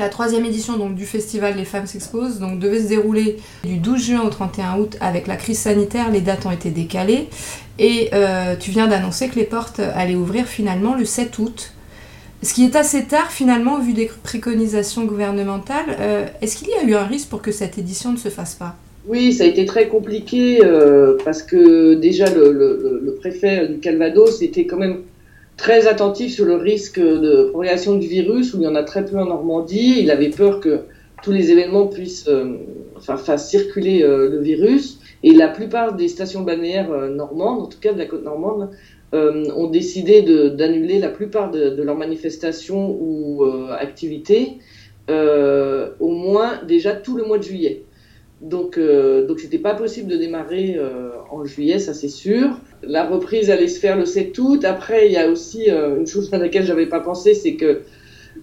La troisième édition du festival Les Femmes s'exposent donc, devait se dérouler du 12 juin au 31 août avec la crise sanitaire. Les dates ont été décalées. Et euh, tu viens d'annoncer que les portes allaient ouvrir finalement le 7 août. Ce qui est assez tard finalement vu des préconisations gouvernementales. Euh, est-ce qu'il y a eu un risque pour que cette édition ne se fasse pas? Oui, ça a été très compliqué euh, parce que déjà le, préfet du Calvados était quand même très attentif sur le risque de propagation du virus, où il y en a très peu en Normandie. Il avait peur que tous les événements puissent euh, enfin, fassent circuler euh, le virus. Et la plupart des stations balnéaires euh, normandes, en tout cas de la côte normande, ont décidé d'annuler la plupart de, leurs manifestations ou activités, au moins déjà tout le mois de juillet. Donc, euh, donc c'était pas possible de démarrer euh, en juillet, ça c'est sûr. La reprise allait se faire le 7 août. Après, il y a aussi euh, une chose à laquelle j'avais pas pensé, c'est que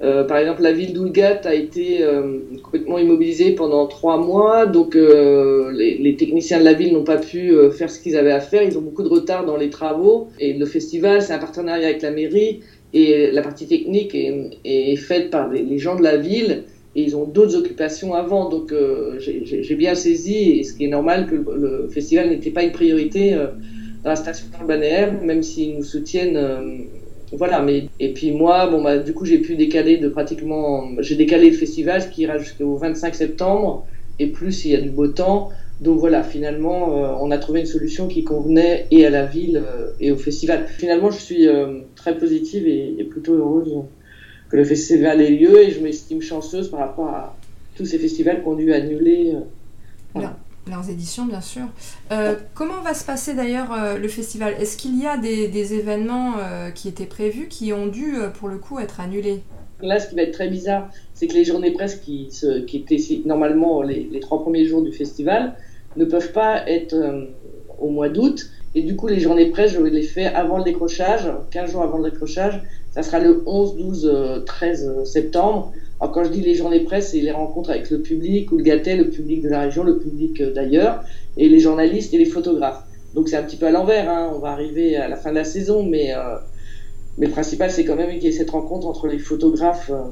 euh, par exemple la ville d'Oulgat a été euh, complètement immobilisée pendant trois mois, donc les, les, techniciens de la ville n'ont pas pu faire ce qu'ils avaient à faire. Ils ont beaucoup de retard dans les travaux et le festival, c'est un partenariat avec la mairie et la partie technique est, est faite par les gens de la ville et ils ont d'autres occupations avant. Donc euh, j'ai bien saisi, et ce qui est normal, que le, festival n'était pas une priorité euh, dans la station balnéaire, même s'ils nous soutiennent. Euh, voilà, mais et puis moi, bon bah du coup j'ai pu décaler de pratiquement, j'ai décalé le festival qui ira jusqu'au 25 septembre et plus il y a du beau temps. Donc voilà, finalement, on a trouvé une solution qui convenait et à la ville et au festival. Finalement, je suis très positive et plutôt heureuse que le festival ait lieu et je m'estime chanceuse par rapport à tous ces festivals qui ont dû annuler. Euh, voilà. Leurs éditions, bien sûr. Euh, comment va se passer d'ailleurs euh, le festival? Est-ce qu'il y a des, des événements euh, qui étaient prévus qui ont dû, pour le coup, être annulés? Là, ce qui va être très bizarre, c'est que les journées presse qui, se, qui étaient normalement les, les, trois premiers jours du festival ne peuvent pas être au mois d'août. Et du coup, les journées presse, je les fais avant le décrochage, 15 jours avant le décrochage, ça sera le 11, 12, 13 septembre. Alors quand je dis les journées presse, c'est les rencontres avec le public ou le le public de la région, le public euh, d'ailleurs, et les journalistes et les photographes. Donc c'est un petit peu à l'envers, hein. on va arriver à la fin de la saison, mais, euh, mais le principal c'est quand même qu'il y ait cette rencontre entre les photographes euh,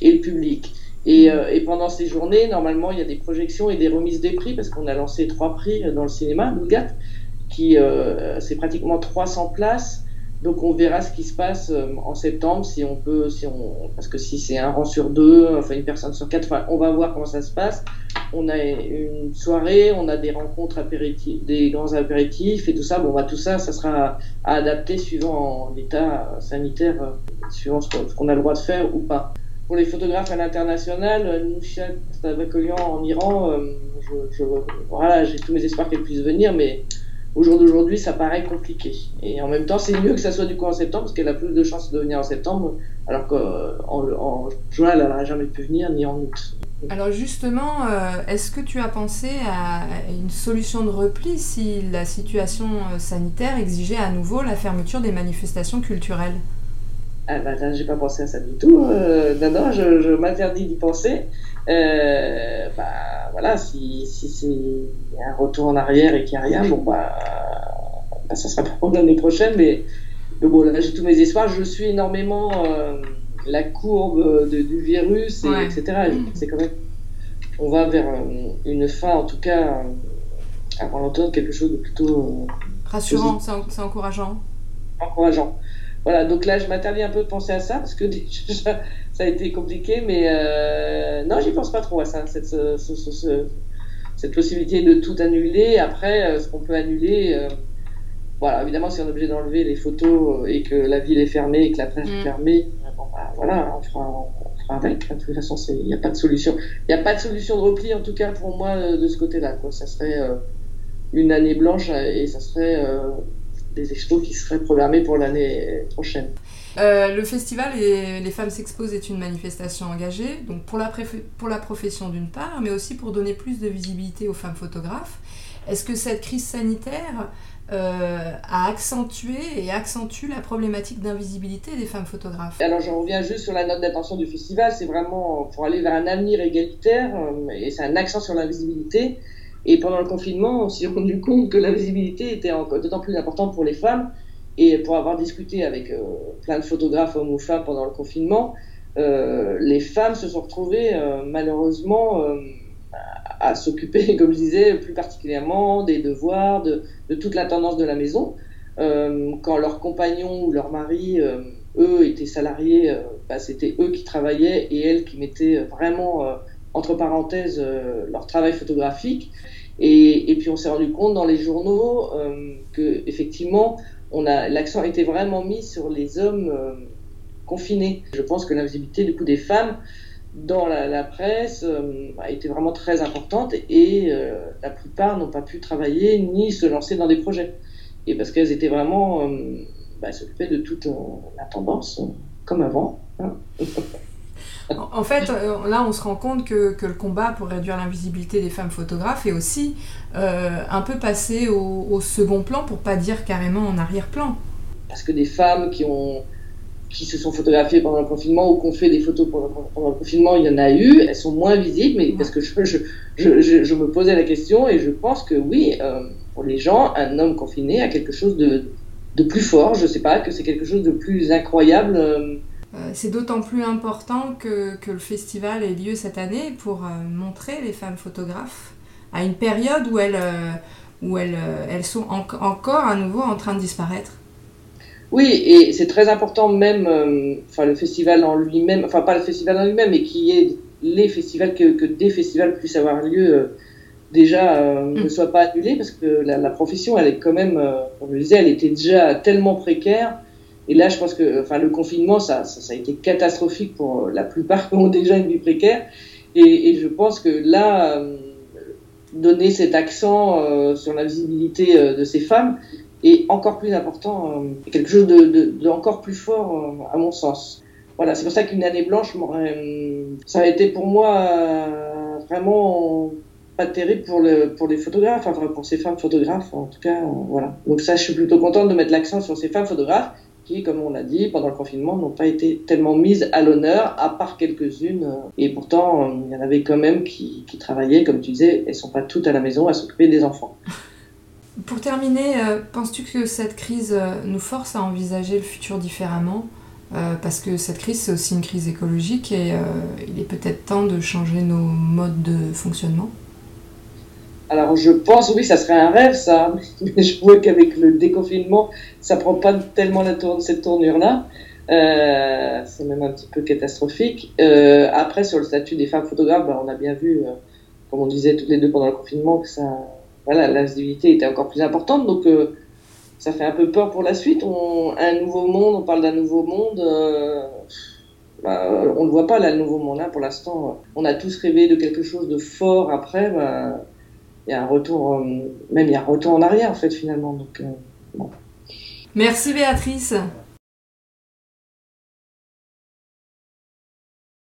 et le public. Et, et, pendant ces journées, normalement, il y a des projections et des remises des prix, parce qu'on a lancé trois prix dans le cinéma, Nougat, qui euh, c'est pratiquement 300 places donc on verra ce qui se passe euh, en septembre, si on peut, si on, parce que si c'est un rang sur deux, enfin une personne sur quatre, enfin on va voir comment ça se passe. On a une soirée, on a des rencontres apéritifs, des grands apéritifs et tout ça. Bon bah tout ça, ça sera à adapter suivant l'état sanitaire, euh, suivant ce qu'on a le droit de faire ou pas. Pour les photographes à l'international, Nushat Tabakolian en Iran, euh, je, je, voilà, j'ai tous mes espoirs qu'elle puisse venir, mais au jour d'aujourd'hui, ça paraît compliqué. Et en même temps, c'est mieux que ça soit du coup en septembre, parce qu'elle a plus de chances de venir en septembre, alors qu'en en juin, elle n'aurait jamais pu venir, ni en août. Alors justement, euh, est-ce que tu as pensé à une solution de repli si la situation euh, sanitaire exigeait à nouveau la fermeture des manifestations culturelles? Ah bah là, j'ai pas pensé à ça du tout. Euh, non, non, je, je m'interdis d'y penser. Euh, bah voilà, si, si c'est un retour en arrière et qu'il n'y a rien, bon bah, bah, ça sera pour l'année prochaine. Mais, mais, bon, là, j'ai tous mes espoirs. Je suis énormément euh, la courbe de, du virus, et, ouais. etc. C'est quand même, on va vers euh, une fin, en tout cas, avant l'automne, quelque chose de plutôt rassurant, c'est encourageant. Encourageant. Voilà, donc là, je m'interdis un peu de penser à ça parce que déjà, ça a été compliqué, mais euh, non, j'y pense pas trop à ça, cette, ce, ce, ce, cette possibilité de tout annuler. Après, euh, ce qu'on peut annuler, euh, voilà, évidemment, si on est obligé d'enlever les photos et que la ville est fermée et que la plage mmh. est fermée, bon, bah, voilà, on fera, on fera avec. De toute façon, il n'y a pas de solution. Il n'y a pas de solution de repli, en tout cas pour moi, de ce côté-là. Ça serait euh, une année blanche et ça serait des expos qui seraient programmés pour l'année prochaine. Euh, le festival et Les Femmes s'exposent est une manifestation engagée, donc pour la, pour la profession d'une part, mais aussi pour donner plus de visibilité aux femmes photographes. Est-ce que cette crise sanitaire euh, a accentué et accentue la problématique d'invisibilité des femmes photographes? Alors je reviens juste sur la note d'attention du festival, c'est vraiment pour aller vers un avenir égalitaire, euh, et c'est un accent sur l'invisibilité. Et pendant le confinement, on s'est rendu compte que la visibilité était d'autant plus importante pour les femmes. Et pour avoir discuté avec euh, plein de photographes, hommes ou femmes, pendant le confinement, les femmes se sont retrouvées malheureusement à s'occuper, comme je disais, plus particulièrement des devoirs, de, toute la tendance de la maison. quand leurs compagnons ou leurs maris, eux, étaient salariés, bah, c'était eux qui travaillaient et elles qui mettaient vraiment entre parenthèses leur travail photographique. Et, puis on s'est rendu compte dans les journaux euh, que effectivement, on a l'accent été vraiment mis sur les hommes euh, confinés. Je pense que l'invisibilité du coup des femmes dans la, presse euh, a été vraiment très importante et la plupart n'ont pas pu travailler ni se lancer dans des projets. Et parce qu'elles étaient vraiment bah, s'occupaient de toute la tendance comme avant. Hein. En fait, euh, là, on se rend compte que, le combat pour réduire l'invisibilité des femmes photographes est aussi euh, un peu passé au, second plan, pour pas dire carrément en arrière-plan. Parce que des femmes qui, ont, qui se sont photographiées pendant le confinement ou qui ont fait des photos pendant, le confinement, il y en a eu, elles sont moins visibles, mais parce que je, je, me posais la question et je pense que oui, euh, pour les gens, un homme confiné a quelque chose de, de plus fort, je sais pas, que c'est quelque chose de plus incroyable euh, c'est d'autant plus important que, le festival ait lieu cette année pour euh, montrer les femmes photographes à une période où elles, euh, où elles, elles sont encore à nouveau en train de disparaître. Oui, et c'est très important même, enfin le festival en lui-même, enfin pas le festival en lui-même, mais qu'il y ait les festivals, que, des festivals puissent avoir lieu déjà mm. ne soient pas annulés, parce que la, profession, elle est quand même, comme je le disais, elle était déjà tellement précaire et là, je pense que enfin, le confinement, ça, ça, a été catastrophique pour la plupart qui ont déjà une vie précaire. Et, je pense que là, euh, donner cet accent euh, sur la visibilité euh, de ces femmes est encore plus important, quelque chose de, de, plus fort à mon sens. Voilà, c'est pour ça qu'une année blanche, ça a été pour moi vraiment pas terrible pour, le, pour les photographes, enfin pour ces femmes photographes en tout cas. voilà. Donc ça, je suis plutôt contente de mettre l'accent sur ces femmes photographes qui, comme on l'a dit, pendant le confinement, n'ont pas été tellement mises à l'honneur, à part quelques-unes. Et pourtant, euh, il y en avait quand même qui, travaillaient, comme tu disais, elles sont pas toutes à la maison à s'occuper des enfants. Pour terminer, euh, penses-tu que cette crise euh, nous force à envisager le futur différemment Parce que cette crise, c'est aussi une crise écologique et il est peut-être temps de changer nos modes de fonctionnement? Alors je pense, oui, ça serait un rêve, ça, mais je vois qu'avec le déconfinement, ça prend pas tellement la cette tournure-là. Euh, c'est même un petit peu catastrophique. Euh, après, sur le statut des femmes photographes, bah, on a bien vu, euh, comme on disait toutes les deux pendant le confinement, que ça, voilà, la visibilité était encore plus importante. Donc, ça fait un peu peur pour la suite. Un nouveau monde, on parle d'un nouveau monde. Bah, on ne le voit pas là, le nouveau monde. Là, pour l'instant, on a tous rêvé de quelque chose de fort. Après, bah, il y a un retour, euh, même il y a un retour en arrière en fait finalement. Euh, Merci Béatrice.